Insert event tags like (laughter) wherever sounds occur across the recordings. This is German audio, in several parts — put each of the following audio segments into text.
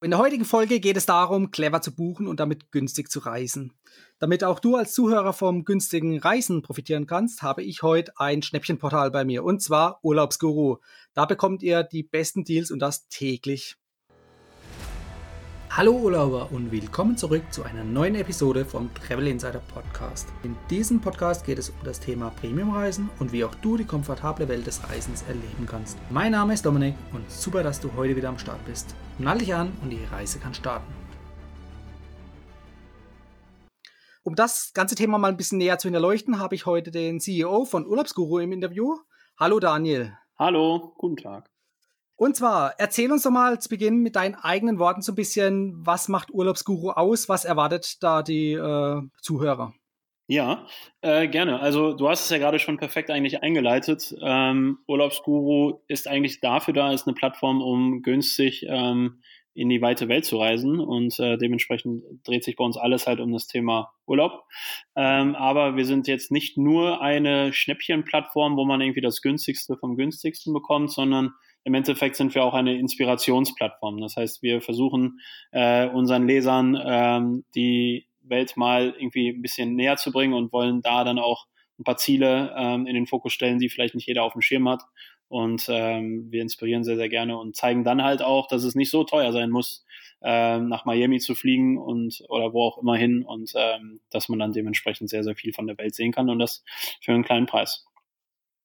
In der heutigen Folge geht es darum, clever zu buchen und damit günstig zu reisen. Damit auch du als Zuhörer vom günstigen Reisen profitieren kannst, habe ich heute ein Schnäppchenportal bei mir und zwar Urlaubsguru. Da bekommt ihr die besten Deals und das täglich. Hallo Urlauber und willkommen zurück zu einer neuen Episode vom Travel Insider Podcast. In diesem Podcast geht es um das Thema Premiumreisen und wie auch du die komfortable Welt des Reisens erleben kannst. Mein Name ist Dominik und super, dass du heute wieder am Start bist. Nall dich an und die Reise kann starten. Um das ganze Thema mal ein bisschen näher zu hinterleuchten, habe ich heute den CEO von Urlaubsguru im Interview. Hallo Daniel. Hallo, guten Tag. Und zwar, erzähl uns doch mal zu Beginn mit deinen eigenen Worten so ein bisschen, was macht Urlaubsguru aus? Was erwartet da die äh, Zuhörer? Ja, äh, gerne. Also du hast es ja gerade schon perfekt eigentlich eingeleitet. Ähm, Urlaubsguru ist eigentlich dafür da, ist eine Plattform, um günstig ähm, in die weite Welt zu reisen und äh, dementsprechend dreht sich bei uns alles halt um das Thema Urlaub. Ähm, aber wir sind jetzt nicht nur eine Schnäppchenplattform, wo man irgendwie das günstigste vom günstigsten bekommt, sondern im Endeffekt sind wir auch eine Inspirationsplattform. Das heißt, wir versuchen äh, unseren Lesern ähm, die Welt mal irgendwie ein bisschen näher zu bringen und wollen da dann auch ein paar Ziele ähm, in den Fokus stellen, die vielleicht nicht jeder auf dem Schirm hat. Und ähm, wir inspirieren sehr, sehr gerne und zeigen dann halt auch, dass es nicht so teuer sein muss, ähm, nach Miami zu fliegen und oder wo auch immer hin und ähm, dass man dann dementsprechend sehr, sehr viel von der Welt sehen kann und das für einen kleinen Preis.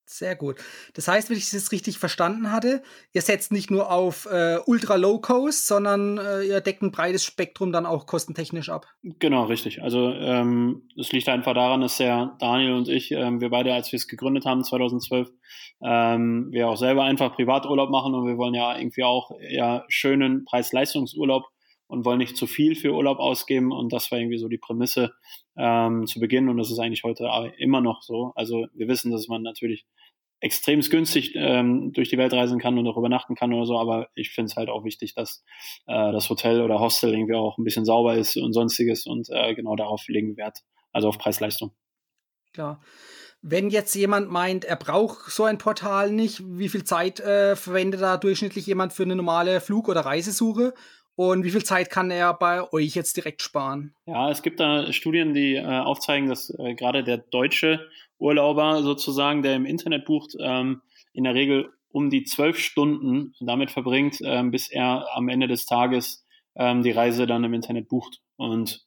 Sehr gut. Das heißt, wenn ich das richtig verstanden hatte, ihr setzt nicht nur auf äh, Ultra Low Cost, sondern äh, ihr deckt ein breites Spektrum dann auch kostentechnisch ab. Genau, richtig. Also ähm, es liegt einfach daran, dass der Daniel und ich, ähm, wir beide, als wir es gegründet haben 2012, ähm, wir auch selber einfach Privaturlaub machen und wir wollen ja irgendwie auch eher schönen Preis-Leistungsurlaub und wollen nicht zu viel für Urlaub ausgeben. Und das war irgendwie so die Prämisse ähm, zu Beginn. Und das ist eigentlich heute immer noch so. Also wir wissen, dass man natürlich extrem günstig ähm, durch die Welt reisen kann und auch übernachten kann oder so, aber ich finde es halt auch wichtig, dass äh, das Hotel oder Hostel irgendwie auch ein bisschen sauber ist und sonstiges und äh, genau darauf legen wir Wert, also auf Preis-Leistung. Klar. Wenn jetzt jemand meint, er braucht so ein Portal nicht, wie viel Zeit äh, verwendet da durchschnittlich jemand für eine normale Flug- oder Reisesuche? Und wie viel Zeit kann er bei euch jetzt direkt sparen? Ja, es gibt da Studien, die äh, aufzeigen, dass äh, gerade der deutsche Urlauber sozusagen, der im Internet bucht, ähm, in der Regel um die zwölf Stunden damit verbringt, ähm, bis er am Ende des Tages ähm, die Reise dann im Internet bucht. Und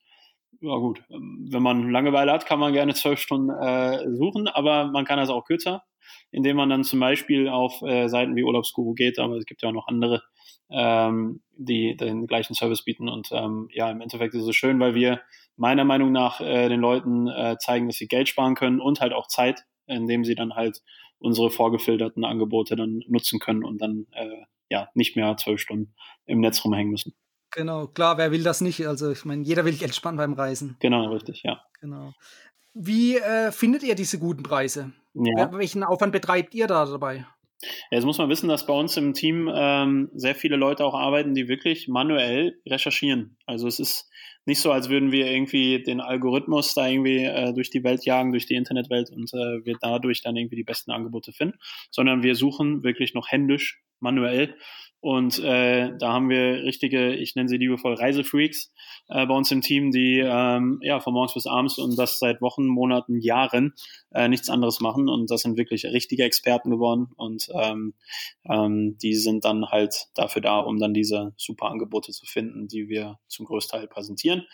ja gut, ähm, wenn man Langeweile hat, kann man gerne zwölf Stunden äh, suchen, aber man kann das auch kürzer, indem man dann zum Beispiel auf äh, Seiten wie Urlaubsguru geht, aber es gibt ja auch noch andere ähm, die den gleichen Service bieten. Und ähm, ja, im Endeffekt ist es schön, weil wir meiner Meinung nach äh, den Leuten äh, zeigen, dass sie Geld sparen können und halt auch Zeit, indem sie dann halt unsere vorgefilterten Angebote dann nutzen können und dann äh, ja nicht mehr zwölf Stunden im Netz rumhängen müssen. Genau, klar, wer will das nicht? Also ich meine, jeder will Geld sparen beim Reisen. Genau, richtig, ja. Genau. Wie äh, findet ihr diese guten Preise? Ja. Welchen Aufwand betreibt ihr da dabei? Jetzt muss man wissen, dass bei uns im Team ähm, sehr viele Leute auch arbeiten, die wirklich manuell recherchieren. Also es ist nicht so, als würden wir irgendwie den Algorithmus da irgendwie äh, durch die Welt jagen, durch die Internetwelt und äh, wir dadurch dann irgendwie die besten Angebote finden, sondern wir suchen wirklich noch händisch, manuell und äh, da haben wir richtige, ich nenne sie liebevoll Reisefreaks äh, bei uns im Team, die ähm, ja von morgens bis abends und das seit Wochen, Monaten, Jahren äh, nichts anderes machen. Und das sind wirklich richtige Experten geworden. Und ähm, ähm, die sind dann halt dafür da, um dann diese super Angebote zu finden, die wir zum Großteil präsentieren.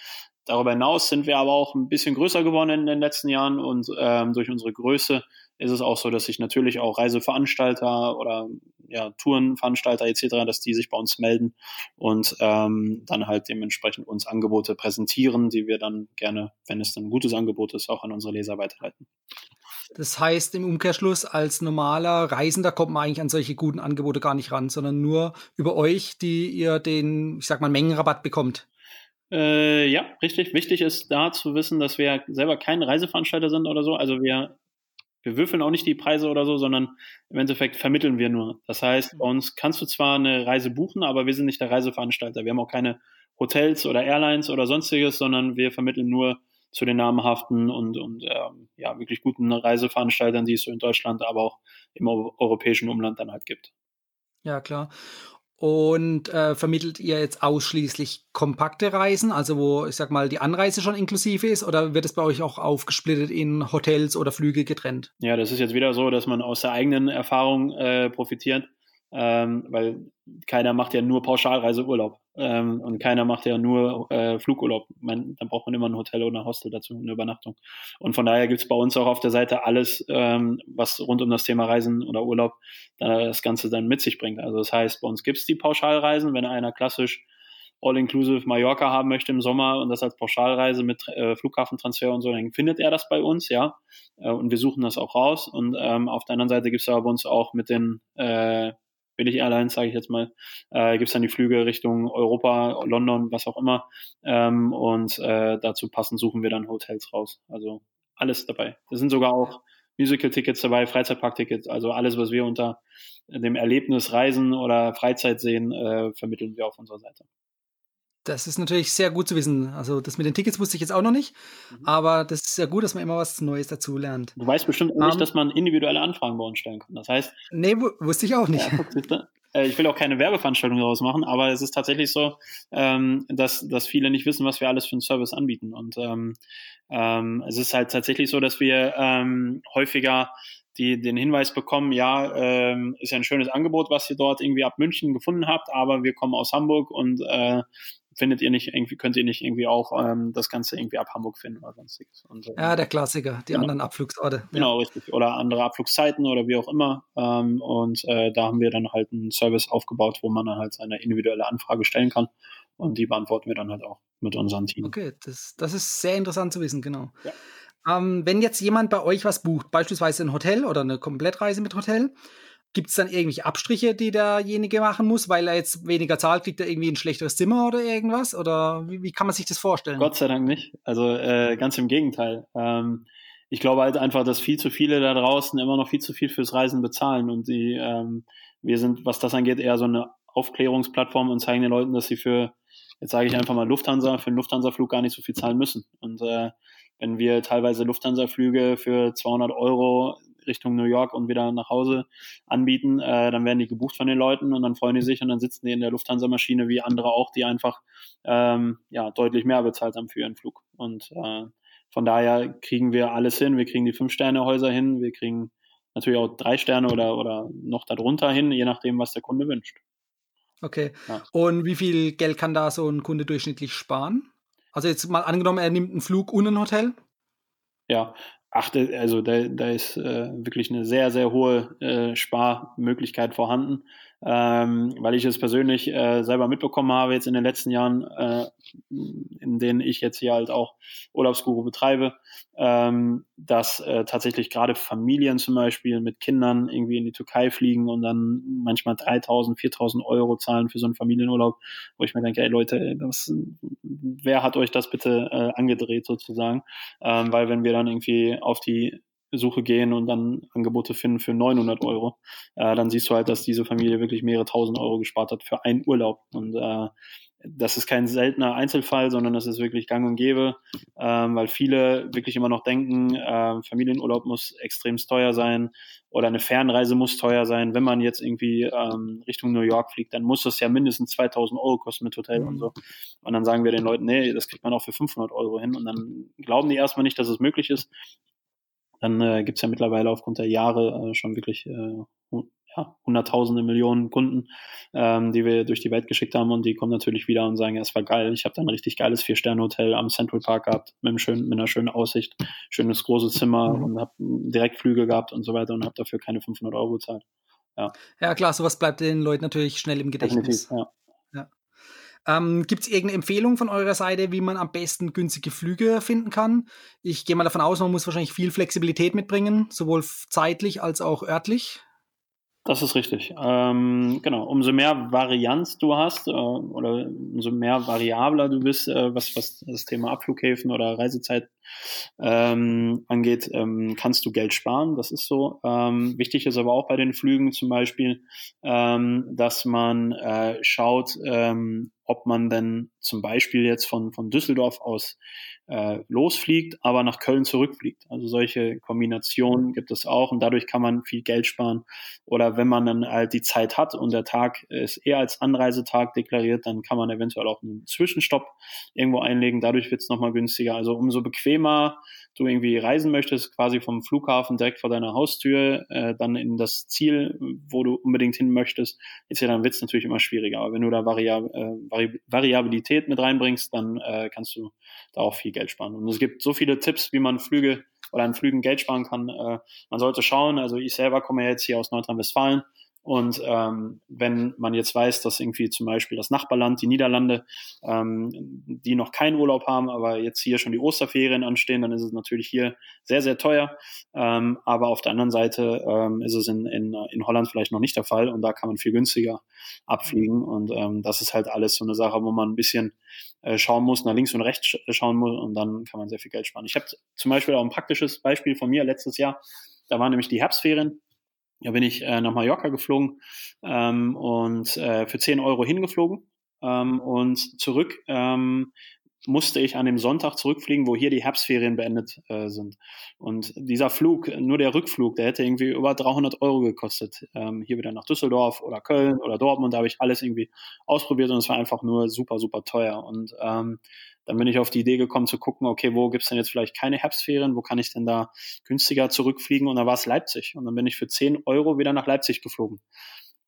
Darüber hinaus sind wir aber auch ein bisschen größer geworden in den letzten Jahren und ähm, durch unsere Größe ist es auch so, dass sich natürlich auch Reiseveranstalter oder ja, Tourenveranstalter etc., dass die sich bei uns melden und ähm, dann halt dementsprechend uns Angebote präsentieren, die wir dann gerne, wenn es dann ein gutes Angebot ist, auch an unsere Leser weiterleiten. Das heißt im Umkehrschluss, als normaler Reisender kommt man eigentlich an solche guten Angebote gar nicht ran, sondern nur über euch, die ihr den, ich sag mal, Mengenrabatt bekommt. Äh, ja, richtig. Wichtig ist da zu wissen, dass wir selber kein Reiseveranstalter sind oder so. Also wir wir würfeln auch nicht die Preise oder so, sondern im Endeffekt vermitteln wir nur. Das heißt, bei uns kannst du zwar eine Reise buchen, aber wir sind nicht der Reiseveranstalter. Wir haben auch keine Hotels oder Airlines oder sonstiges, sondern wir vermitteln nur zu den namhaften und, und ähm, ja, wirklich guten Reiseveranstaltern, die es so in Deutschland, aber auch im europäischen Umland dann halt gibt. Ja, klar. Und äh, vermittelt ihr jetzt ausschließlich kompakte Reisen, also wo, ich sag mal, die Anreise schon inklusive ist, oder wird es bei euch auch aufgesplittet in Hotels oder Flüge getrennt? Ja, das ist jetzt wieder so, dass man aus der eigenen Erfahrung äh, profitiert ähm, weil keiner macht ja nur Pauschalreiseurlaub ähm, und keiner macht ja nur äh, Flugurlaub. Man, dann braucht man immer ein Hotel oder ein Hostel dazu, eine Übernachtung. Und von daher gibt's bei uns auch auf der Seite alles, ähm, was rund um das Thema Reisen oder Urlaub das Ganze dann mit sich bringt. Also das heißt, bei uns gibt's die Pauschalreisen, wenn einer klassisch All-Inclusive Mallorca haben möchte im Sommer und das als Pauschalreise mit äh, Flughafentransfer und so, dann findet er das bei uns, ja. Äh, und wir suchen das auch raus. Und ähm, auf der anderen Seite gibt's aber bei uns auch mit den äh, Billig Airlines, sage ich jetzt mal, äh, gibt es dann die Flüge Richtung Europa, London, was auch immer. Ähm, und äh, dazu passend suchen wir dann Hotels raus. Also alles dabei. Da sind sogar auch Musical-Tickets dabei, Freizeitpark-Tickets, also alles, was wir unter dem Erlebnis Reisen oder Freizeit sehen, äh, vermitteln wir auf unserer Seite. Das ist natürlich sehr gut zu wissen. Also das mit den Tickets wusste ich jetzt auch noch nicht, mhm. aber das ist ja gut, dass man immer was Neues dazu lernt. Du weißt bestimmt um, nicht, dass man individuelle Anfragen bei uns stellen kann. Das heißt. Nee, wusste ich auch nicht. Ja, äh, ich will auch keine Werbeveranstaltung daraus machen, aber es ist tatsächlich so, ähm, dass, dass viele nicht wissen, was wir alles für einen Service anbieten. Und ähm, ähm, es ist halt tatsächlich so, dass wir ähm, häufiger die den Hinweis bekommen, ja, ähm, ist ja ein schönes Angebot, was ihr dort irgendwie ab München gefunden habt, aber wir kommen aus Hamburg und äh, findet ihr nicht irgendwie, könnt ihr nicht irgendwie auch ähm, das Ganze irgendwie ab Hamburg finden oder sonstiges. Und, ähm, ja, der Klassiker, die genau. anderen Abflugsorte. Genau, ja. richtig. Oder andere Abflugszeiten oder wie auch immer. Ähm, und äh, da haben wir dann halt einen Service aufgebaut, wo man dann halt seine individuelle Anfrage stellen kann. Und die beantworten wir dann halt auch mit unserem Team. Okay, das, das ist sehr interessant zu wissen, genau. Ja. Ähm, wenn jetzt jemand bei euch was bucht, beispielsweise ein Hotel oder eine Komplettreise mit Hotel, Gibt es dann irgendwelche Abstriche, die derjenige machen muss, weil er jetzt weniger zahlt, kriegt er irgendwie ein schlechteres Zimmer oder irgendwas? Oder wie, wie kann man sich das vorstellen? Gott sei Dank nicht. Also äh, ganz im Gegenteil. Ähm, ich glaube halt einfach, dass viel zu viele da draußen immer noch viel zu viel fürs Reisen bezahlen und die, ähm, wir sind, was das angeht, eher so eine Aufklärungsplattform und zeigen den Leuten, dass sie für, jetzt sage ich einfach mal Lufthansa, für einen Lufthansa-Flug gar nicht so viel zahlen müssen. Und äh, wenn wir teilweise Lufthansa-Flüge für 200 Euro Richtung New York und wieder nach Hause anbieten, äh, dann werden die gebucht von den Leuten und dann freuen die sich und dann sitzen die in der Lufthansa-Maschine wie andere auch, die einfach ähm, ja deutlich mehr bezahlt haben für ihren Flug. Und äh, von daher kriegen wir alles hin. Wir kriegen die Fünf-Sterne-Häuser hin, wir kriegen natürlich auch drei Sterne oder, oder noch darunter hin, je nachdem, was der Kunde wünscht. Okay. Ja. Und wie viel Geld kann da so ein Kunde durchschnittlich sparen? Also jetzt mal angenommen, er nimmt einen Flug und ein Hotel? Ja, achte, also da, da ist äh, wirklich eine sehr, sehr hohe äh, Sparmöglichkeit vorhanden ähm, weil ich es persönlich äh, selber mitbekommen habe jetzt in den letzten Jahren, äh, in denen ich jetzt hier halt auch Urlaubsguru betreibe, ähm, dass äh, tatsächlich gerade Familien zum Beispiel mit Kindern irgendwie in die Türkei fliegen und dann manchmal 3.000, 4.000 Euro zahlen für so einen Familienurlaub, wo ich mir denke, ey Leute, das, wer hat euch das bitte äh, angedreht sozusagen? Ähm, weil wenn wir dann irgendwie auf die Suche gehen und dann Angebote finden für 900 Euro, äh, dann siehst du halt, dass diese Familie wirklich mehrere tausend Euro gespart hat für einen Urlaub. Und äh, das ist kein seltener Einzelfall, sondern das ist wirklich gang und gäbe, ähm, weil viele wirklich immer noch denken, äh, Familienurlaub muss extrem teuer sein oder eine Fernreise muss teuer sein. Wenn man jetzt irgendwie ähm, Richtung New York fliegt, dann muss das ja mindestens 2000 Euro kosten mit Hotel und so. Und dann sagen wir den Leuten, nee, das kriegt man auch für 500 Euro hin. Und dann glauben die erstmal nicht, dass es möglich ist dann äh, gibt es ja mittlerweile aufgrund der Jahre äh, schon wirklich äh, ja, hunderttausende Millionen Kunden, ähm, die wir durch die Welt geschickt haben und die kommen natürlich wieder und sagen, ja, es war geil, ich habe da ein richtig geiles Vier-Sterne-Hotel am Central Park gehabt, mit, einem schönen, mit einer schönen Aussicht, schönes großes Zimmer mhm. und habe Direktflüge gehabt und so weiter und habe dafür keine 500 Euro bezahlt. Ja. ja, klar, sowas bleibt den Leuten natürlich schnell im Gedächtnis. Definitiv, ja. Ähm, Gibt es irgendeine Empfehlung von eurer Seite, wie man am besten günstige Flüge finden kann? Ich gehe mal davon aus, man muss wahrscheinlich viel Flexibilität mitbringen, sowohl zeitlich als auch örtlich. Das ist richtig. Ähm, genau. Umso mehr Varianz du hast äh, oder umso mehr variabler du bist, äh, was, was das Thema Abflughäfen oder Reisezeit ähm, angeht, ähm, kannst du Geld sparen. Das ist so. Ähm, wichtig ist aber auch bei den Flügen zum Beispiel, ähm, dass man äh, schaut, ähm, ob man denn zum Beispiel jetzt von, von Düsseldorf aus äh, losfliegt, aber nach Köln zurückfliegt. Also solche Kombinationen gibt es auch und dadurch kann man viel Geld sparen. Oder wenn man dann halt die Zeit hat und der Tag ist eher als Anreisetag deklariert, dann kann man eventuell auch einen Zwischenstopp irgendwo einlegen. Dadurch wird es nochmal günstiger. Also umso bequemer du irgendwie reisen möchtest, quasi vom Flughafen direkt vor deiner Haustür, äh, dann in das Ziel, wo du unbedingt hin möchtest, ist ja dann wird es natürlich immer schwieriger. Aber wenn du da Variab äh, Vari Variabilität mit reinbringst, dann äh, kannst du da auch viel Geld sparen. Und es gibt so viele Tipps, wie man Flüge oder an Flügen Geld sparen kann. Äh, man sollte schauen, also ich selber komme jetzt hier aus Nordrhein-Westfalen und ähm, wenn man jetzt weiß, dass irgendwie zum Beispiel das Nachbarland, die Niederlande, ähm, die noch keinen Urlaub haben, aber jetzt hier schon die Osterferien anstehen, dann ist es natürlich hier sehr, sehr teuer. Ähm, aber auf der anderen Seite ähm, ist es in, in, in Holland vielleicht noch nicht der Fall und da kann man viel günstiger abfliegen. Und ähm, das ist halt alles so eine Sache, wo man ein bisschen äh, schauen muss, nach links und rechts schauen muss und dann kann man sehr viel Geld sparen. Ich habe zum Beispiel auch ein praktisches Beispiel von mir letztes Jahr. Da waren nämlich die Herbstferien da bin ich äh, nach Mallorca geflogen ähm, und äh, für 10 Euro hingeflogen ähm, und zurück ähm, musste ich an dem Sonntag zurückfliegen, wo hier die Herbstferien beendet äh, sind. Und dieser Flug, nur der Rückflug, der hätte irgendwie über 300 Euro gekostet. Ähm, hier wieder nach Düsseldorf oder Köln oder Dortmund, da habe ich alles irgendwie ausprobiert und es war einfach nur super, super teuer. Und ähm, dann bin ich auf die Idee gekommen zu gucken, okay, wo gibt's denn jetzt vielleicht keine Herbstferien, wo kann ich denn da günstiger zurückfliegen? Und da war es Leipzig. Und dann bin ich für 10 Euro wieder nach Leipzig geflogen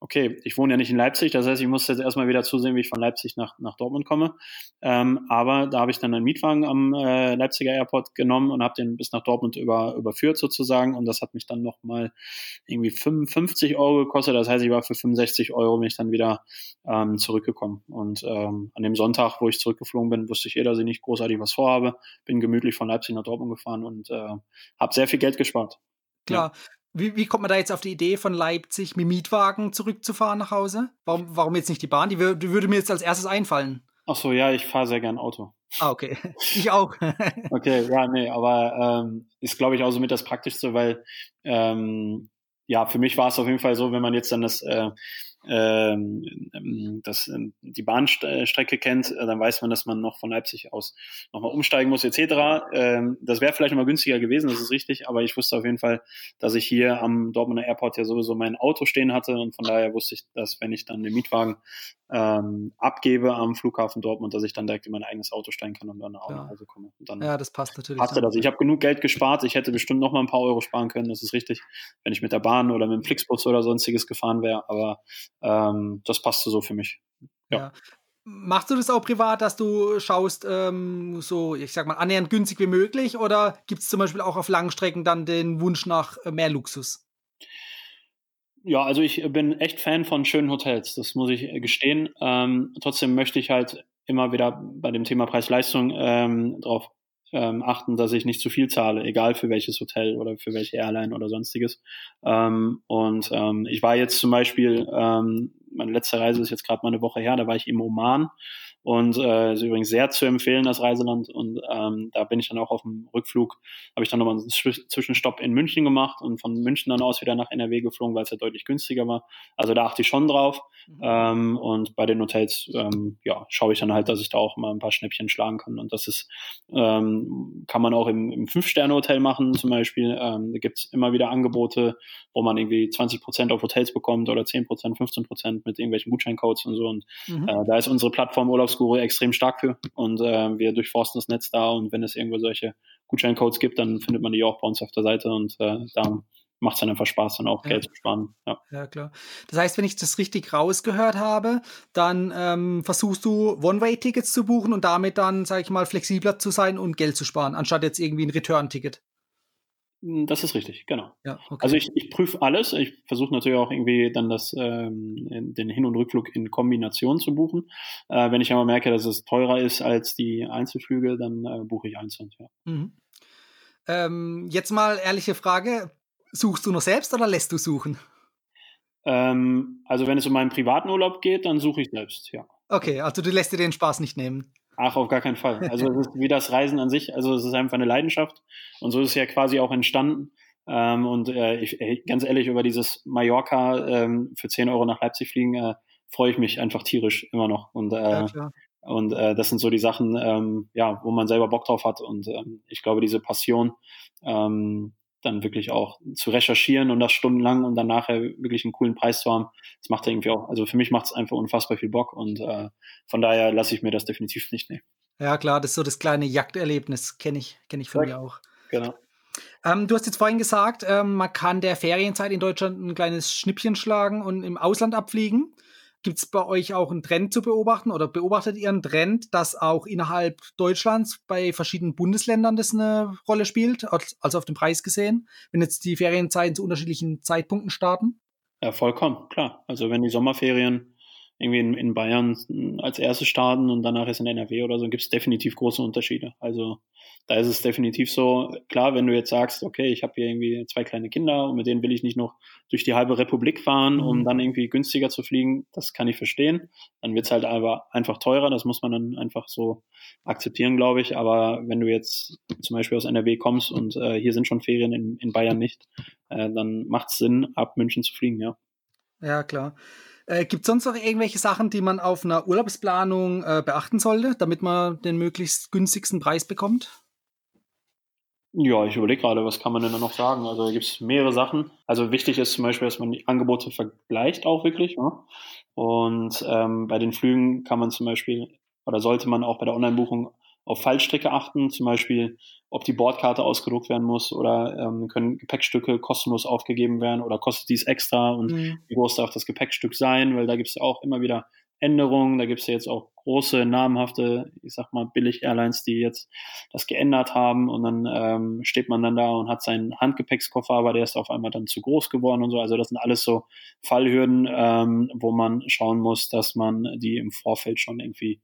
okay, ich wohne ja nicht in Leipzig, das heißt, ich muss jetzt erstmal wieder zusehen, wie ich von Leipzig nach, nach Dortmund komme. Ähm, aber da habe ich dann einen Mietwagen am äh, Leipziger Airport genommen und habe den bis nach Dortmund über, überführt sozusagen. Und das hat mich dann nochmal irgendwie 55 Euro gekostet. Das heißt, ich war für 65 Euro bin ich dann wieder ähm, zurückgekommen. Und ähm, an dem Sonntag, wo ich zurückgeflogen bin, wusste ich eh, dass ich nicht großartig was vorhabe. Bin gemütlich von Leipzig nach Dortmund gefahren und äh, habe sehr viel Geld gespart. Klar. Ja. Wie, wie kommt man da jetzt auf die Idee, von Leipzig mit Mietwagen zurückzufahren nach Hause? Warum, warum jetzt nicht die Bahn? Die, die würde mir jetzt als erstes einfallen. Ach so, ja, ich fahre sehr gern Auto. Ah, okay. (laughs) Ich auch. (laughs) okay, ja, nee, aber ähm, ist, glaube ich, auch so mit das Praktischste, weil ähm, ja, für mich war es auf jeden Fall so, wenn man jetzt dann das äh, ähm, das, ähm, die Bahnstrecke kennt, äh, dann weiß man, dass man noch von Leipzig aus nochmal umsteigen muss etc. Ähm, das wäre vielleicht nochmal günstiger gewesen, das ist richtig, aber ich wusste auf jeden Fall, dass ich hier am Dortmunder Airport ja sowieso mein Auto stehen hatte und von daher wusste ich, dass wenn ich dann den Mietwagen ähm, abgebe am Flughafen Dortmund, dass ich dann direkt in mein eigenes Auto steigen kann und dann auch ja. nach Hause komme. Ja, das passt natürlich. Passte das. Ich habe genug Geld gespart, ich hätte bestimmt noch mal ein paar Euro sparen können, das ist richtig, wenn ich mit der Bahn oder mit dem Flixbus oder sonstiges gefahren wäre, aber ähm, das passte so für mich. Ja. ja. Machst du das auch privat, dass du schaust, ähm, so, ich sag mal, annähernd günstig wie möglich? Oder gibt es zum Beispiel auch auf Langstrecken dann den Wunsch nach äh, mehr Luxus? Ja, also ich bin echt Fan von schönen Hotels, das muss ich gestehen. Ähm, trotzdem möchte ich halt immer wieder bei dem Thema Preis-Leistung ähm, darauf ähm, achten, dass ich nicht zu viel zahle, egal für welches Hotel oder für welche Airline oder sonstiges. Ähm, und ähm, ich war jetzt zum Beispiel, ähm, meine letzte Reise ist jetzt gerade mal eine Woche her, da war ich im Oman und äh, ist übrigens sehr zu empfehlen, das Reiseland. Und ähm, da bin ich dann auch auf dem Rückflug, habe ich dann nochmal einen Zwischenstopp in München gemacht und von München dann aus wieder nach NRW geflogen, weil es ja deutlich günstiger war. Also da achte ich schon drauf. Mhm. Ähm, und bei den Hotels, ähm, ja, schaue ich dann halt, dass ich da auch mal ein paar Schnäppchen schlagen kann. Und das ist, ähm, kann man auch im, im Fünf-Sterne-Hotel machen zum Beispiel. Ähm, da gibt's immer wieder Angebote, wo man irgendwie 20 Prozent auf Hotels bekommt oder 10 Prozent, 15 Prozent mit irgendwelchen Gutscheincodes und so. Und mhm. äh, da ist unsere Plattform Urlaubs Urlaubsguru extrem stark für und äh, wir durchforsten das Netz da und wenn es irgendwo solche Gutscheincodes gibt, dann findet man die auch bei uns auf der Seite und äh, da macht es dann einfach Spaß, dann auch ja. Geld zu sparen. Ja. ja, klar. Das heißt, wenn ich das richtig rausgehört habe, dann ähm, versuchst du One-Way-Tickets zu buchen und damit dann, sage ich mal, flexibler zu sein und Geld zu sparen, anstatt jetzt irgendwie ein Return-Ticket. Hm, das ist richtig, genau. Ja, okay. Also ich, ich prüfe alles. Ich versuche natürlich auch irgendwie dann das, ähm, den Hin- und Rückflug in Kombination zu buchen. Äh, wenn ich aber merke, dass es teurer ist als die Einzelflüge, dann äh, buche ich einzeln. Ja. Mhm. Ähm, jetzt mal ehrliche Frage: Suchst du noch selbst oder lässt du suchen? Ähm, also wenn es um meinen privaten Urlaub geht, dann suche ich selbst, ja. Okay, also du lässt dir den Spaß nicht nehmen. Ach, auf gar keinen Fall. Also es ist wie das Reisen an sich, also es ist einfach eine Leidenschaft und so ist es ja quasi auch entstanden. Ähm, und äh, ich, ganz ehrlich, über dieses Mallorca ähm, für 10 Euro nach Leipzig fliegen, äh, freue ich mich einfach tierisch immer noch. Und, äh, ja, und äh, das sind so die Sachen, ähm, ja, wo man selber Bock drauf hat. Und ähm, ich glaube, diese Passion, ähm, dann wirklich auch zu recherchieren und das stundenlang und dann nachher wirklich einen coolen Preis zu haben, das macht irgendwie auch, also für mich macht es einfach unfassbar viel Bock und äh, von daher lasse ich mir das definitiv nicht nehmen. Ja, klar, das ist so das kleine Jagderlebnis, kenne ich, kenne ich von ja, mir auch. Genau. Ähm, du hast jetzt vorhin gesagt, ähm, man kann der Ferienzeit in Deutschland ein kleines Schnippchen schlagen und im Ausland abfliegen. Gibt es bei euch auch einen Trend zu beobachten oder beobachtet ihr einen Trend, dass auch innerhalb Deutschlands bei verschiedenen Bundesländern das eine Rolle spielt, also auf den Preis gesehen, wenn jetzt die Ferienzeiten zu unterschiedlichen Zeitpunkten starten? Ja, vollkommen, klar. Also wenn die Sommerferien irgendwie in, in Bayern als erstes starten und danach ist in NRW oder so, gibt es definitiv große Unterschiede. Also da ist es definitiv so, klar, wenn du jetzt sagst, okay, ich habe hier irgendwie zwei kleine Kinder und mit denen will ich nicht noch durch die halbe Republik fahren, um mhm. dann irgendwie günstiger zu fliegen, das kann ich verstehen. Dann wird es halt aber einfach teurer, das muss man dann einfach so akzeptieren, glaube ich. Aber wenn du jetzt zum Beispiel aus NRW kommst und äh, hier sind schon Ferien in, in Bayern nicht, äh, dann macht es Sinn, ab München zu fliegen, ja. Ja, klar. Äh, Gibt es sonst noch irgendwelche Sachen, die man auf einer Urlaubsplanung äh, beachten sollte, damit man den möglichst günstigsten Preis bekommt? Ja, ich überlege gerade, was kann man denn da noch sagen? Also da gibt es mehrere Sachen. Also wichtig ist zum Beispiel, dass man die Angebote vergleicht auch wirklich. Ne? Und ähm, bei den Flügen kann man zum Beispiel oder sollte man auch bei der Online-Buchung auf Fallstricke achten, zum Beispiel, ob die Bordkarte ausgedruckt werden muss oder ähm, können Gepäckstücke kostenlos aufgegeben werden oder kostet dies extra und mhm. wie groß darf das Gepäckstück sein, weil da gibt es ja auch immer wieder Änderungen. Da gibt es ja jetzt auch große, namhafte, ich sag mal, Billig-Airlines, die jetzt das geändert haben und dann ähm, steht man dann da und hat seinen Handgepäckskoffer, aber der ist auf einmal dann zu groß geworden und so. Also das sind alles so Fallhürden, ähm, wo man schauen muss, dass man die im Vorfeld schon irgendwie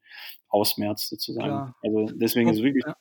ausmerzt sozusagen. Klar. Also deswegen ist es wirklich ja.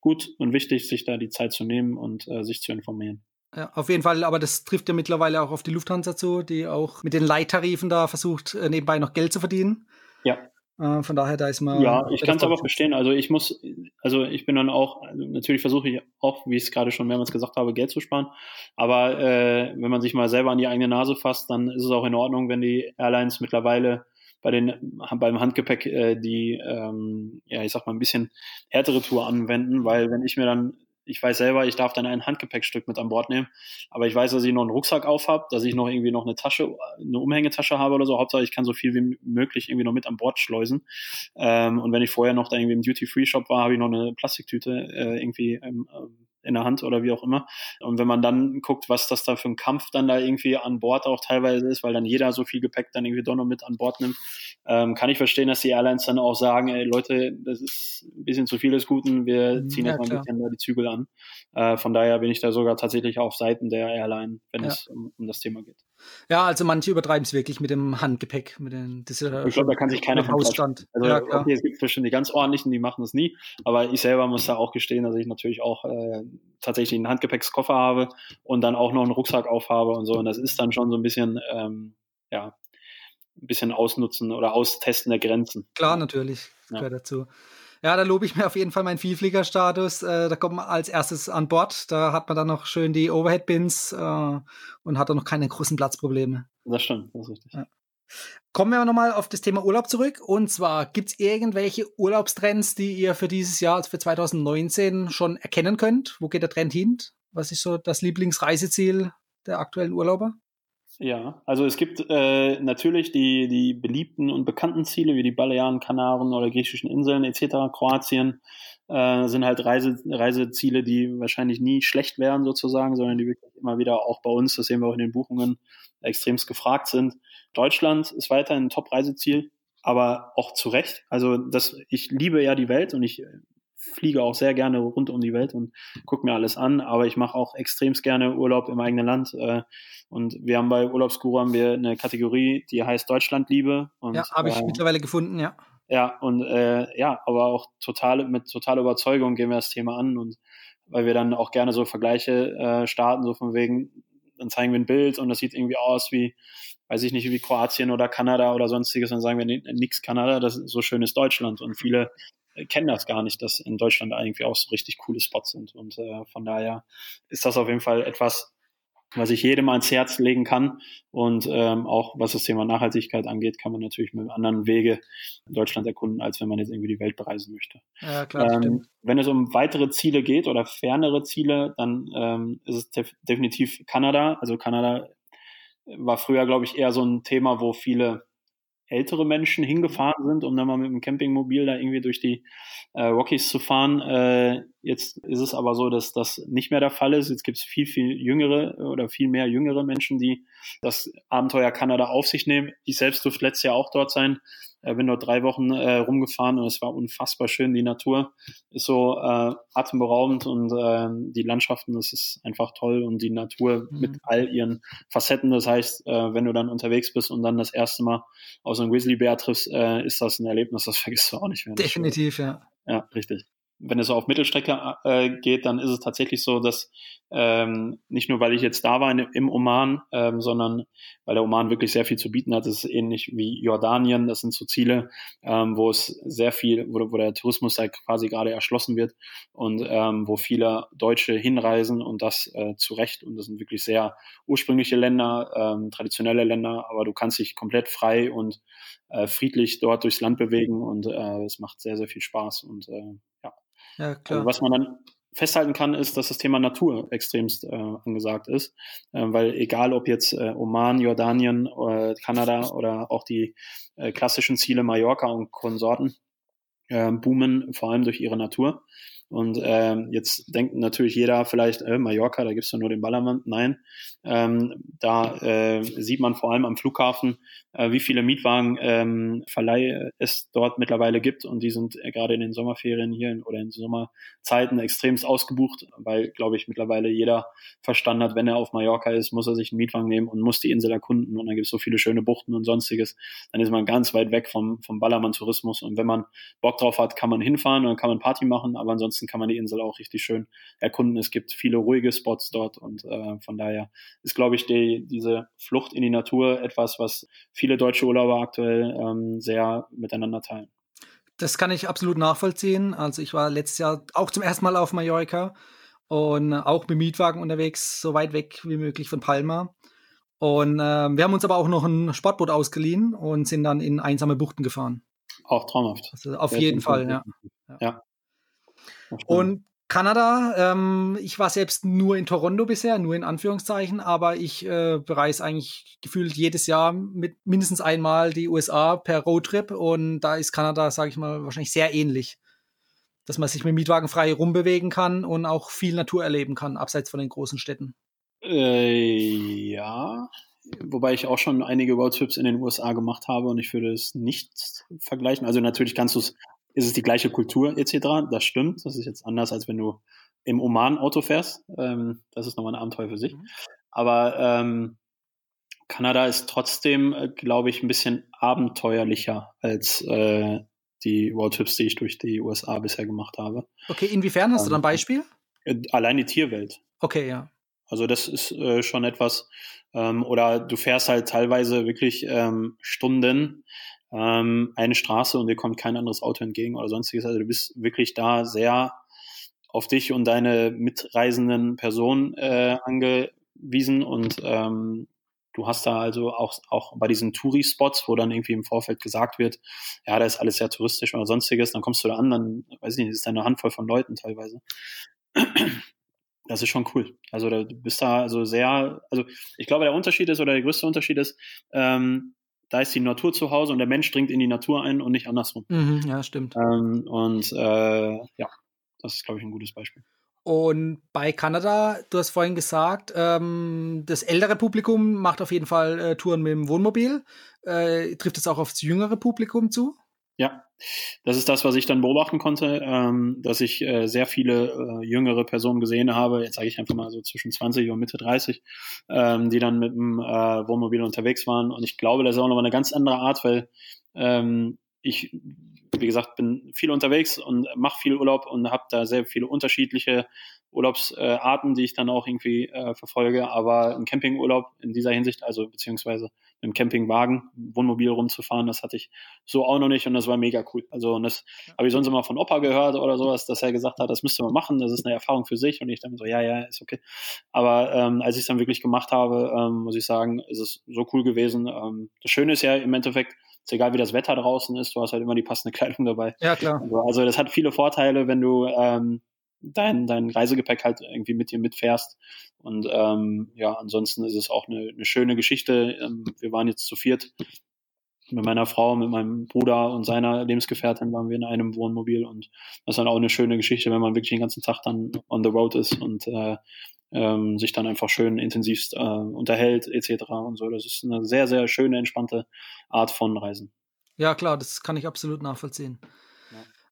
gut und wichtig, sich da die Zeit zu nehmen und äh, sich zu informieren. Ja, auf jeden Fall, aber das trifft ja mittlerweile auch auf die Lufthansa zu, die auch mit den Leittarifen da versucht, äh, nebenbei noch Geld zu verdienen. Ja. Äh, von daher, da ist man. Ja, ich kann es aber verstehen. Also ich muss, also ich bin dann auch, also natürlich versuche ich auch, wie ich es gerade schon mehrmals gesagt habe, Geld zu sparen. Aber äh, wenn man sich mal selber an die eigene Nase fasst, dann ist es auch in Ordnung, wenn die Airlines mittlerweile bei den beim Handgepäck äh, die ähm, ja ich sag mal ein bisschen härtere Tour anwenden, weil wenn ich mir dann ich weiß selber, ich darf dann ein Handgepäckstück mit an Bord nehmen, aber ich weiß, dass ich noch einen Rucksack auf habe, dass ich noch irgendwie noch eine Tasche, eine Umhängetasche habe oder so. Hauptsache, ich kann so viel wie möglich irgendwie noch mit an Bord schleusen. Ähm, und wenn ich vorher noch da irgendwie im Duty-Free-Shop war, habe ich noch eine Plastiktüte äh, irgendwie ähm, in der Hand oder wie auch immer. Und wenn man dann guckt, was das da für ein Kampf dann da irgendwie an Bord auch teilweise ist, weil dann jeder so viel Gepäck dann irgendwie doch noch mit an Bord nimmt, ähm, kann ich verstehen, dass die Airlines dann auch sagen, ey Leute, das ist ein bisschen zu viel des Guten, wir mhm, ziehen ja, jetzt mal ein bisschen da die Zügel an. Äh, von daher bin ich da sogar tatsächlich auf Seiten der Airline, wenn ja. es um, um, das Thema geht. Ja, also manche übertreiben es wirklich mit dem Handgepäck. Mit den, das ich glaube, da kann sich keiner von Hausstand. Also ja, okay, es gibt bestimmt die ganz ordentlichen, die machen das nie, aber ich selber muss da auch gestehen, dass ich natürlich auch äh, tatsächlich einen Handgepäckskoffer habe und dann auch noch einen Rucksack aufhabe und so. Und das ist dann schon so ein bisschen, ähm, ja, ein bisschen ausnutzen oder austesten der Grenzen. Klar, natürlich, ja. gehört dazu. Ja, da lobe ich mir auf jeden Fall meinen Vielfliegerstatus. Äh, da kommt man als erstes an Bord. Da hat man dann noch schön die Overhead-Bins äh, und hat dann noch keine großen Platzprobleme. Das stimmt, das ist richtig. Ja. Kommen wir nochmal auf das Thema Urlaub zurück. Und zwar, gibt es irgendwelche Urlaubstrends, die ihr für dieses Jahr, also für 2019, schon erkennen könnt? Wo geht der Trend hin? Was ist so das Lieblingsreiseziel der aktuellen Urlauber? Ja, also es gibt äh, natürlich die, die beliebten und bekannten Ziele wie die Balearen, Kanaren oder griechischen Inseln etc. Kroatien äh, sind halt Reise, Reiseziele, die wahrscheinlich nie schlecht werden sozusagen, sondern die wirklich immer wieder auch bei uns, das sehen wir auch in den Buchungen, extremst gefragt sind. Deutschland ist weiterhin ein Top-Reiseziel, aber auch zu Recht. Also das, ich liebe ja die Welt und ich fliege auch sehr gerne rund um die Welt und gucke mir alles an, aber ich mache auch extremst gerne Urlaub im eigenen Land. Äh, und wir haben bei Urlaubsguru haben wir eine Kategorie, die heißt Deutschlandliebe. Und, ja, habe ich äh, mittlerweile gefunden, ja. Ja, und äh, ja, aber auch total mit totaler Überzeugung gehen wir das Thema an und weil wir dann auch gerne so Vergleiche äh, starten, so von wegen, dann zeigen wir ein Bild und das sieht irgendwie aus wie, weiß ich nicht, wie Kroatien oder Kanada oder sonstiges, dann sagen wir nix Kanada, das ist so schön ist Deutschland. Und viele kennen das gar nicht, dass in Deutschland irgendwie auch so richtig coole Spots sind. Und äh, von daher ist das auf jeden Fall etwas, was ich jedem ans Herz legen kann. Und ähm, auch was das Thema Nachhaltigkeit angeht, kann man natürlich mit anderen Wege Deutschland erkunden, als wenn man jetzt irgendwie die Welt bereisen möchte. Ja, klar, ähm, wenn es um weitere Ziele geht oder fernere Ziele, dann ähm, ist es def definitiv Kanada. Also Kanada war früher, glaube ich, eher so ein Thema, wo viele ältere Menschen hingefahren sind, um dann mal mit dem Campingmobil da irgendwie durch die äh, Rockies zu fahren. Äh, jetzt ist es aber so, dass das nicht mehr der Fall ist. Jetzt gibt es viel, viel jüngere oder viel mehr jüngere Menschen, die das Abenteuer Kanada auf sich nehmen. Ich selbst durfte letztes Jahr auch dort sein. Äh, bin dort drei Wochen äh, rumgefahren und es war unfassbar schön. Die Natur ist so äh, atemberaubend und äh, die Landschaften, das ist einfach toll und die Natur mhm. mit all ihren Facetten. Das heißt, äh, wenn du dann unterwegs bist und dann das erste Mal aus einem Grizzlybär triffst, äh, ist das ein Erlebnis, das vergisst du auch nicht mehr. Definitiv, ja. Ja, richtig wenn es so auf Mittelstrecke äh, geht, dann ist es tatsächlich so, dass ähm, nicht nur, weil ich jetzt da war in, im Oman, ähm, sondern weil der Oman wirklich sehr viel zu bieten hat. Das ist ähnlich wie Jordanien. Das sind so Ziele, ähm, wo es sehr viel, wo, wo der Tourismus da quasi gerade erschlossen wird und ähm, wo viele Deutsche hinreisen und das äh, zu Recht. Und das sind wirklich sehr ursprüngliche Länder, ähm, traditionelle Länder, aber du kannst dich komplett frei und äh, friedlich dort durchs Land bewegen und äh, es macht sehr, sehr viel Spaß und äh, ja. Also klar. Also was man dann festhalten kann, ist, dass das Thema Natur extremst äh, angesagt ist, äh, weil egal ob jetzt äh, Oman, Jordanien, äh, Kanada oder auch die äh, klassischen Ziele Mallorca und Konsorten äh, boomen vor allem durch ihre Natur. Und ähm, jetzt denkt natürlich jeder vielleicht, äh, Mallorca, da gibt's doch nur den Ballermann. Nein, ähm, da äh, sieht man vor allem am Flughafen, äh, wie viele Mietwagenverleih ähm, es dort mittlerweile gibt. Und die sind äh, gerade in den Sommerferien hier oder in Sommerzeiten extremst ausgebucht, weil, glaube ich, mittlerweile jeder verstanden hat, wenn er auf Mallorca ist, muss er sich einen Mietwagen nehmen und muss die Insel erkunden. Und dann gibt's so viele schöne Buchten und sonstiges. Dann ist man ganz weit weg vom, vom Ballermann-Tourismus. Und wenn man Bock drauf hat, kann man hinfahren und dann kann man Party machen. Aber ansonsten ansonsten kann man die Insel auch richtig schön erkunden. Es gibt viele ruhige Spots dort und äh, von daher ist, glaube ich, die, diese Flucht in die Natur etwas, was viele deutsche Urlauber aktuell ähm, sehr miteinander teilen. Das kann ich absolut nachvollziehen. Also ich war letztes Jahr auch zum ersten Mal auf Mallorca und auch mit Mietwagen unterwegs, so weit weg wie möglich von Palma. Und äh, wir haben uns aber auch noch ein Sportboot ausgeliehen und sind dann in einsame Buchten gefahren. Auch traumhaft. Also auf jeden Fall, ja. ja. Und Kanada, ähm, ich war selbst nur in Toronto bisher, nur in Anführungszeichen, aber ich äh, bereise eigentlich gefühlt jedes Jahr mit mindestens einmal die USA per Roadtrip und da ist Kanada, sage ich mal, wahrscheinlich sehr ähnlich. Dass man sich mit Mietwagen frei rumbewegen kann und auch viel Natur erleben kann, abseits von den großen Städten. Äh, ja, wobei ich auch schon einige Roadtrips in den USA gemacht habe und ich würde es nicht vergleichen. Also natürlich kannst du es ist es die gleiche Kultur etc. Das stimmt. Das ist jetzt anders, als wenn du im Oman Auto fährst. Ähm, das ist nochmal ein Abenteuer für sich. Mhm. Aber ähm, Kanada ist trotzdem, äh, glaube ich, ein bisschen abenteuerlicher als äh, die Roadtrips, die ich durch die USA bisher gemacht habe. Okay, inwiefern hast ähm, du da ein ähm, Beispiel? Äh, allein die Tierwelt. Okay, ja. Also das ist äh, schon etwas, ähm, oder du fährst halt teilweise wirklich ähm, Stunden ähm, eine Straße und dir kommt kein anderes Auto entgegen oder sonstiges. Also du bist wirklich da sehr auf dich und deine mitreisenden Personen äh, angewiesen und ähm, du hast da also auch, auch bei diesen Touri-Spots, wo dann irgendwie im Vorfeld gesagt wird, ja, da ist alles sehr touristisch oder sonstiges, dann kommst du da an, dann, weiß ich nicht, ist da eine Handvoll von Leuten teilweise. Das ist schon cool. Also du bist da also sehr, also ich glaube, der Unterschied ist oder der größte Unterschied ist, ähm, da ist die Natur zu Hause und der Mensch dringt in die Natur ein und nicht andersrum. Mhm, ja, stimmt. Ähm, und äh, ja, das ist, glaube ich, ein gutes Beispiel. Und bei Kanada, du hast vorhin gesagt, ähm, das ältere Publikum macht auf jeden Fall äh, Touren mit dem Wohnmobil. Äh, trifft es auch aufs jüngere Publikum zu? Ja, das ist das, was ich dann beobachten konnte, ähm, dass ich äh, sehr viele äh, jüngere Personen gesehen habe, jetzt sage ich einfach mal so zwischen 20 und Mitte 30, ähm, die dann mit dem äh, Wohnmobil unterwegs waren. Und ich glaube, das ist auch noch eine ganz andere Art, weil ähm, ich, wie gesagt, bin viel unterwegs und mache viel Urlaub und habe da sehr viele unterschiedliche Urlaubsarten, die ich dann auch irgendwie äh, verfolge, aber ein Campingurlaub in dieser Hinsicht, also beziehungsweise im Campingwagen, Wohnmobil rumzufahren, das hatte ich so auch noch nicht und das war mega cool. Also und das habe ich sonst immer von Opa gehört oder sowas, dass er gesagt hat, das müsste man machen, das ist eine Erfahrung für sich und ich dann so, ja, ja, ist okay. Aber ähm, als ich es dann wirklich gemacht habe, ähm, muss ich sagen, ist es so cool gewesen. Ähm, das Schöne ist ja im Endeffekt, ist egal wie das Wetter draußen ist, du hast halt immer die passende (laughs) Kleidung dabei. Ja, klar. Also, also das hat viele Vorteile, wenn du ähm, dein, dein Reisegepäck halt irgendwie mit dir mitfährst. Und ähm, ja, ansonsten ist es auch eine, eine schöne Geschichte. Ähm, wir waren jetzt zu viert mit meiner Frau, mit meinem Bruder und seiner Lebensgefährtin waren wir in einem Wohnmobil und das ist dann auch eine schöne Geschichte, wenn man wirklich den ganzen Tag dann on the road ist und äh, ähm, sich dann einfach schön intensivst äh, unterhält etc. und so. Das ist eine sehr, sehr schöne, entspannte Art von Reisen. Ja, klar, das kann ich absolut nachvollziehen.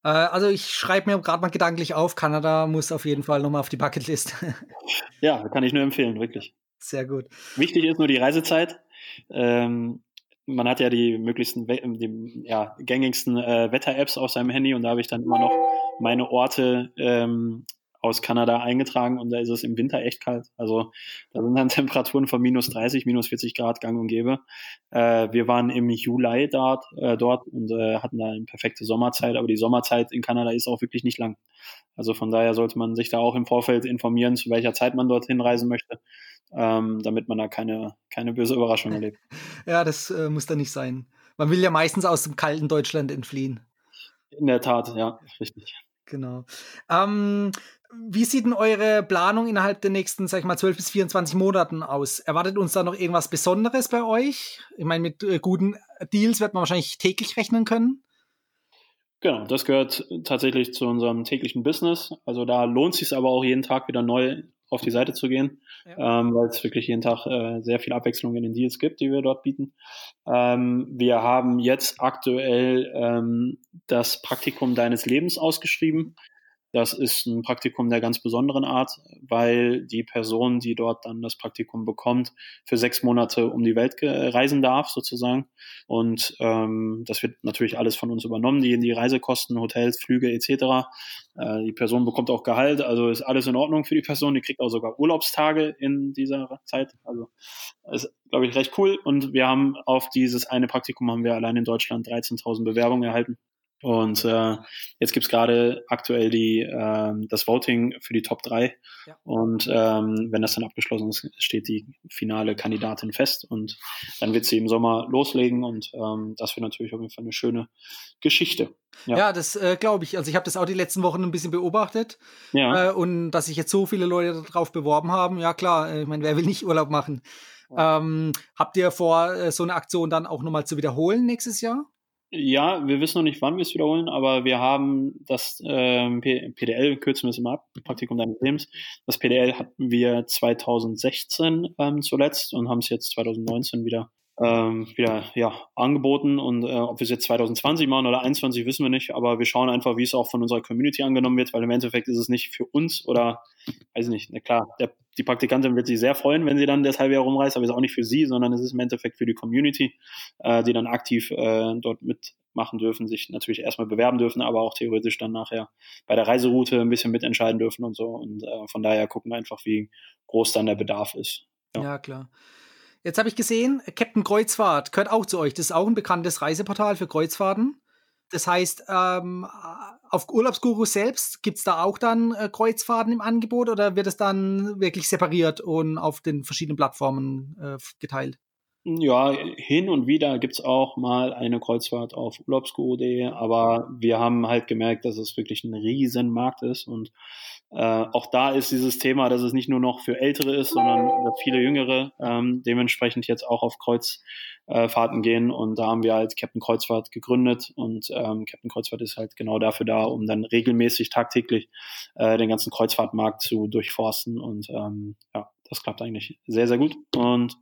Äh, also ich schreibe mir gerade mal gedanklich auf, Kanada muss auf jeden Fall nochmal auf die Bucketlist. (laughs) ja, kann ich nur empfehlen, wirklich. Sehr gut. Wichtig ist nur die Reisezeit. Ähm, man hat ja die möglichsten, die ja, gängigsten äh, Wetter-Apps auf seinem Handy und da habe ich dann immer noch meine Orte ähm, aus Kanada eingetragen und da ist es im Winter echt kalt. Also da sind dann (laughs) Temperaturen von minus 30, minus 40 Grad gang und gäbe. Äh, wir waren im Juli dort, äh, dort und äh, hatten da eine perfekte Sommerzeit, aber die Sommerzeit in Kanada ist auch wirklich nicht lang. Also von daher sollte man sich da auch im Vorfeld informieren, zu welcher Zeit man dorthin reisen möchte, ähm, damit man da keine, keine böse Überraschung erlebt. (laughs) ja, das äh, muss da nicht sein. Man will ja meistens aus dem kalten Deutschland entfliehen. In der Tat, ja, richtig. Genau. Ähm, wie sieht denn eure Planung innerhalb der nächsten, sag ich mal, 12 bis 24 Monaten aus? Erwartet uns da noch irgendwas Besonderes bei euch? Ich meine, mit äh, guten Deals wird man wahrscheinlich täglich rechnen können. Genau, das gehört tatsächlich zu unserem täglichen Business. Also da lohnt es sich aber auch jeden Tag wieder neu auf die Seite zu gehen, ja. ähm, weil es wirklich jeden Tag äh, sehr viel Abwechslung in den Deals gibt, die wir dort bieten. Ähm, wir haben jetzt aktuell ähm, das Praktikum deines Lebens ausgeschrieben. Das ist ein Praktikum der ganz besonderen Art, weil die Person, die dort dann das Praktikum bekommt, für sechs Monate um die Welt reisen darf, sozusagen. Und ähm, das wird natürlich alles von uns übernommen, die, die Reisekosten, Hotels, Flüge etc. Äh, die Person bekommt auch Gehalt, also ist alles in Ordnung für die Person. Die kriegt auch sogar Urlaubstage in dieser Zeit. Also ist, glaube ich, recht cool. Und wir haben auf dieses eine Praktikum haben wir allein in Deutschland 13.000 Bewerbungen erhalten. Und äh, jetzt gibt's gerade aktuell die, äh, das Voting für die Top 3. Ja. Und ähm, wenn das dann abgeschlossen ist, steht die finale Kandidatin fest. Und dann wird sie im Sommer loslegen. Und ähm, das wird natürlich auf jeden Fall eine schöne Geschichte. Ja, ja das äh, glaube ich. Also ich habe das auch die letzten Wochen ein bisschen beobachtet. Ja. Äh, und dass sich jetzt so viele Leute darauf beworben haben, ja klar, äh, ich meine, wer will nicht Urlaub machen? Ja. Ähm, habt ihr vor, äh, so eine Aktion dann auch nochmal zu wiederholen nächstes Jahr? Ja, wir wissen noch nicht, wann wir es wiederholen, aber wir haben das ähm, PDL, kürzen wir es immer ab, Praktikum deines Lebens. Das PDL hatten wir 2016 ähm, zuletzt und haben es jetzt 2019 wieder ähm, wieder ja, angeboten und äh, ob wir es jetzt 2020 machen oder 2021 wissen wir nicht, aber wir schauen einfach, wie es auch von unserer Community angenommen wird, weil im Endeffekt ist es nicht für uns oder weiß ich nicht, na klar, der, die Praktikantin wird sich sehr freuen, wenn sie dann das halbe Jahr rumreist, aber es ist auch nicht für sie, sondern es ist im Endeffekt für die Community, äh, die dann aktiv äh, dort mitmachen dürfen, sich natürlich erstmal bewerben dürfen, aber auch theoretisch dann nachher bei der Reiseroute ein bisschen mitentscheiden dürfen und so und äh, von daher gucken wir einfach, wie groß dann der Bedarf ist. ja, ja klar. Jetzt habe ich gesehen, Captain Kreuzfahrt gehört auch zu euch. Das ist auch ein bekanntes Reiseportal für Kreuzfahrten. Das heißt, ähm, auf Urlaubsguru selbst gibt es da auch dann äh, Kreuzfahrten im Angebot oder wird es dann wirklich separiert und auf den verschiedenen Plattformen äh, geteilt? Ja, hin und wieder gibt's auch mal eine Kreuzfahrt auf urlaubsguru.de, aber wir haben halt gemerkt, dass es wirklich ein riesen Markt ist und äh, auch da ist dieses Thema, dass es nicht nur noch für Ältere ist, sondern dass viele Jüngere ähm, dementsprechend jetzt auch auf Kreuzfahrten gehen. Und da haben wir halt Captain Kreuzfahrt gegründet und ähm, Captain Kreuzfahrt ist halt genau dafür da, um dann regelmäßig tagtäglich äh, den ganzen Kreuzfahrtmarkt zu durchforsten. Und ähm, ja, das klappt eigentlich sehr, sehr gut. Und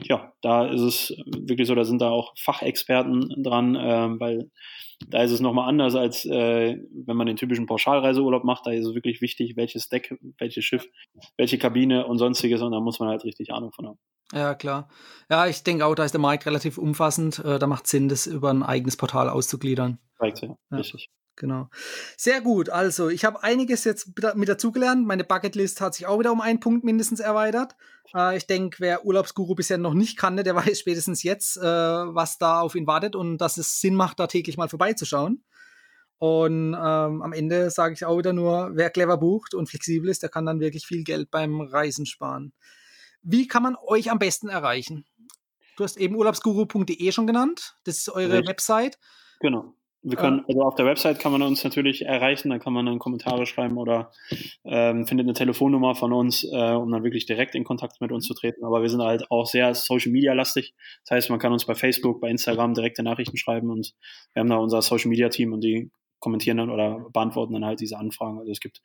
ja, da ist es wirklich so, da sind da auch Fachexperten dran, äh, weil da ist es nochmal anders, als äh, wenn man den typischen Pauschalreiseurlaub macht. Da ist es wirklich wichtig, welches Deck, welches Schiff, welche Kabine und sonstiges. Und da muss man halt richtig Ahnung von haben. Ja, klar. Ja, ich denke auch, da ist der Markt relativ umfassend. Äh, da macht Sinn, das über ein eigenes Portal auszugliedern. Right, ja. ja. Richtig. Genau. Sehr gut. Also, ich habe einiges jetzt mit dazugelernt. Meine Bucketlist hat sich auch wieder um einen Punkt mindestens erweitert. Äh, ich denke, wer Urlaubsguru bisher noch nicht kannte, der (laughs) weiß spätestens jetzt, äh, was da auf ihn wartet und dass es Sinn macht, da täglich mal vorbeizuschauen. Und ähm, am Ende sage ich auch wieder nur, wer clever bucht und flexibel ist, der kann dann wirklich viel Geld beim Reisen sparen. Wie kann man euch am besten erreichen? Du hast eben urlaubsguru.de schon genannt. Das ist eure Richtig. Website. Genau. Wir können, also auf der Website kann man uns natürlich erreichen, da kann man dann Kommentare schreiben oder ähm, findet eine Telefonnummer von uns, äh, um dann wirklich direkt in Kontakt mit uns zu treten. Aber wir sind halt auch sehr Social Media lastig. Das heißt, man kann uns bei Facebook, bei Instagram direkte Nachrichten schreiben und wir haben da unser Social Media Team und die kommentieren dann oder beantworten dann halt diese Anfragen. Also es gibt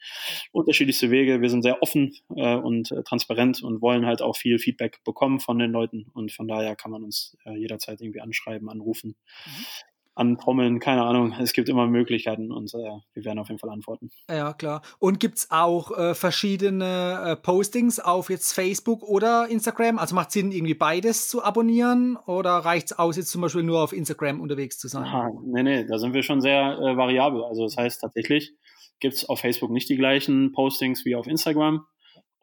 unterschiedlichste Wege. Wir sind sehr offen äh, und äh, transparent und wollen halt auch viel Feedback bekommen von den Leuten und von daher kann man uns äh, jederzeit irgendwie anschreiben, anrufen. Mhm antrommeln, keine Ahnung. Es gibt immer Möglichkeiten und äh, wir werden auf jeden Fall antworten. Ja, klar. Und gibt es auch äh, verschiedene äh, Postings auf jetzt Facebook oder Instagram? Also macht Sinn, irgendwie beides zu abonnieren oder reicht es aus, jetzt zum Beispiel nur auf Instagram unterwegs zu sein? Aha, nee, nee, da sind wir schon sehr äh, variabel. Also das heißt tatsächlich gibt es auf Facebook nicht die gleichen Postings wie auf Instagram.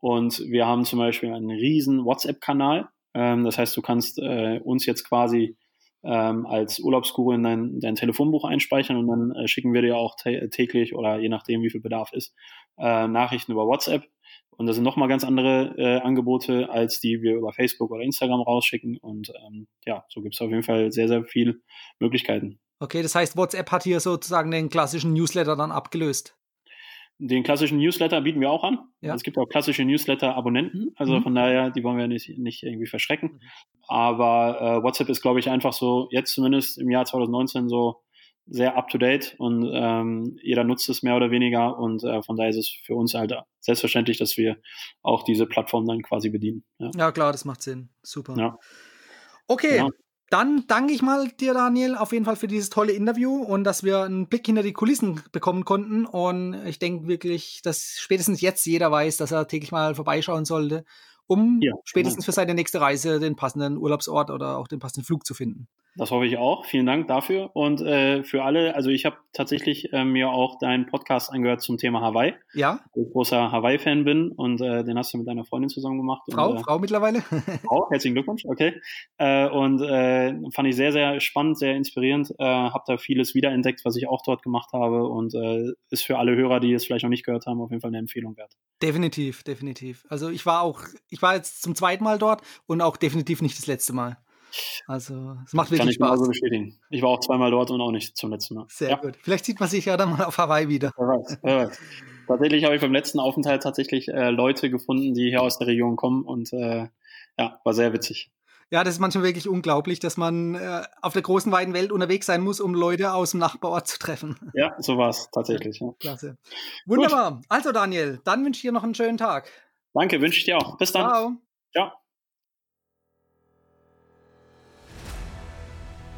Und wir haben zum Beispiel einen riesen WhatsApp-Kanal. Ähm, das heißt, du kannst äh, uns jetzt quasi ähm, als Urlaubsguru in dein, dein Telefonbuch einspeichern und dann äh, schicken wir dir auch täglich oder je nachdem, wie viel Bedarf ist, äh, Nachrichten über WhatsApp. Und das sind nochmal ganz andere äh, Angebote, als die wir über Facebook oder Instagram rausschicken. Und ähm, ja, so gibt es auf jeden Fall sehr, sehr viele Möglichkeiten. Okay, das heißt, WhatsApp hat hier sozusagen den klassischen Newsletter dann abgelöst. Den klassischen Newsletter bieten wir auch an. Ja. Es gibt auch klassische Newsletter-Abonnenten. Also mhm. von daher, die wollen wir nicht, nicht irgendwie verschrecken. Mhm. Aber äh, WhatsApp ist, glaube ich, einfach so, jetzt zumindest im Jahr 2019 so sehr up-to-date und ähm, jeder nutzt es mehr oder weniger und äh, von daher ist es für uns halt selbstverständlich, dass wir auch diese Plattform dann quasi bedienen. Ja, ja klar, das macht Sinn. Super. Ja. Okay, ja. Dann danke ich mal dir, Daniel, auf jeden Fall für dieses tolle Interview und dass wir einen Blick hinter die Kulissen bekommen konnten. Und ich denke wirklich, dass spätestens jetzt jeder weiß, dass er täglich mal vorbeischauen sollte, um ja, spätestens genau. für seine nächste Reise den passenden Urlaubsort oder auch den passenden Flug zu finden. Das hoffe ich auch. Vielen Dank dafür. Und äh, für alle, also ich habe tatsächlich äh, mir auch deinen Podcast angehört zum Thema Hawaii. Ja. Weil ich großer Hawaii-Fan bin und äh, den hast du mit deiner Freundin zusammen gemacht. Frau, und, äh, Frau mittlerweile. (laughs) Frau, herzlichen Glückwunsch, okay. Äh, und äh, fand ich sehr, sehr spannend, sehr inspirierend. Äh, habe da vieles wiederentdeckt, was ich auch dort gemacht habe und äh, ist für alle Hörer, die es vielleicht noch nicht gehört haben, auf jeden Fall eine Empfehlung wert. Definitiv, definitiv. Also ich war auch, ich war jetzt zum zweiten Mal dort und auch definitiv nicht das letzte Mal. Also, es macht wirklich Kann ich Spaß. Genauso bestätigen. Ich war auch zweimal dort und auch nicht zum letzten Mal. Sehr ja. gut. Vielleicht sieht man sich ja dann mal auf Hawaii wieder. Wer weiß, wer weiß. Tatsächlich habe ich beim letzten Aufenthalt tatsächlich äh, Leute gefunden, die hier aus der Region kommen und äh, ja, war sehr witzig. Ja, das ist manchmal wirklich unglaublich, dass man äh, auf der großen, weiten Welt unterwegs sein muss, um Leute aus dem Nachbarort zu treffen. Ja, so war es tatsächlich. Ja. (laughs) Klasse. Wunderbar. Gut. Also, Daniel, dann wünsche ich dir noch einen schönen Tag. Danke, wünsche ich dir auch. Bis dann. Ciao. Ciao.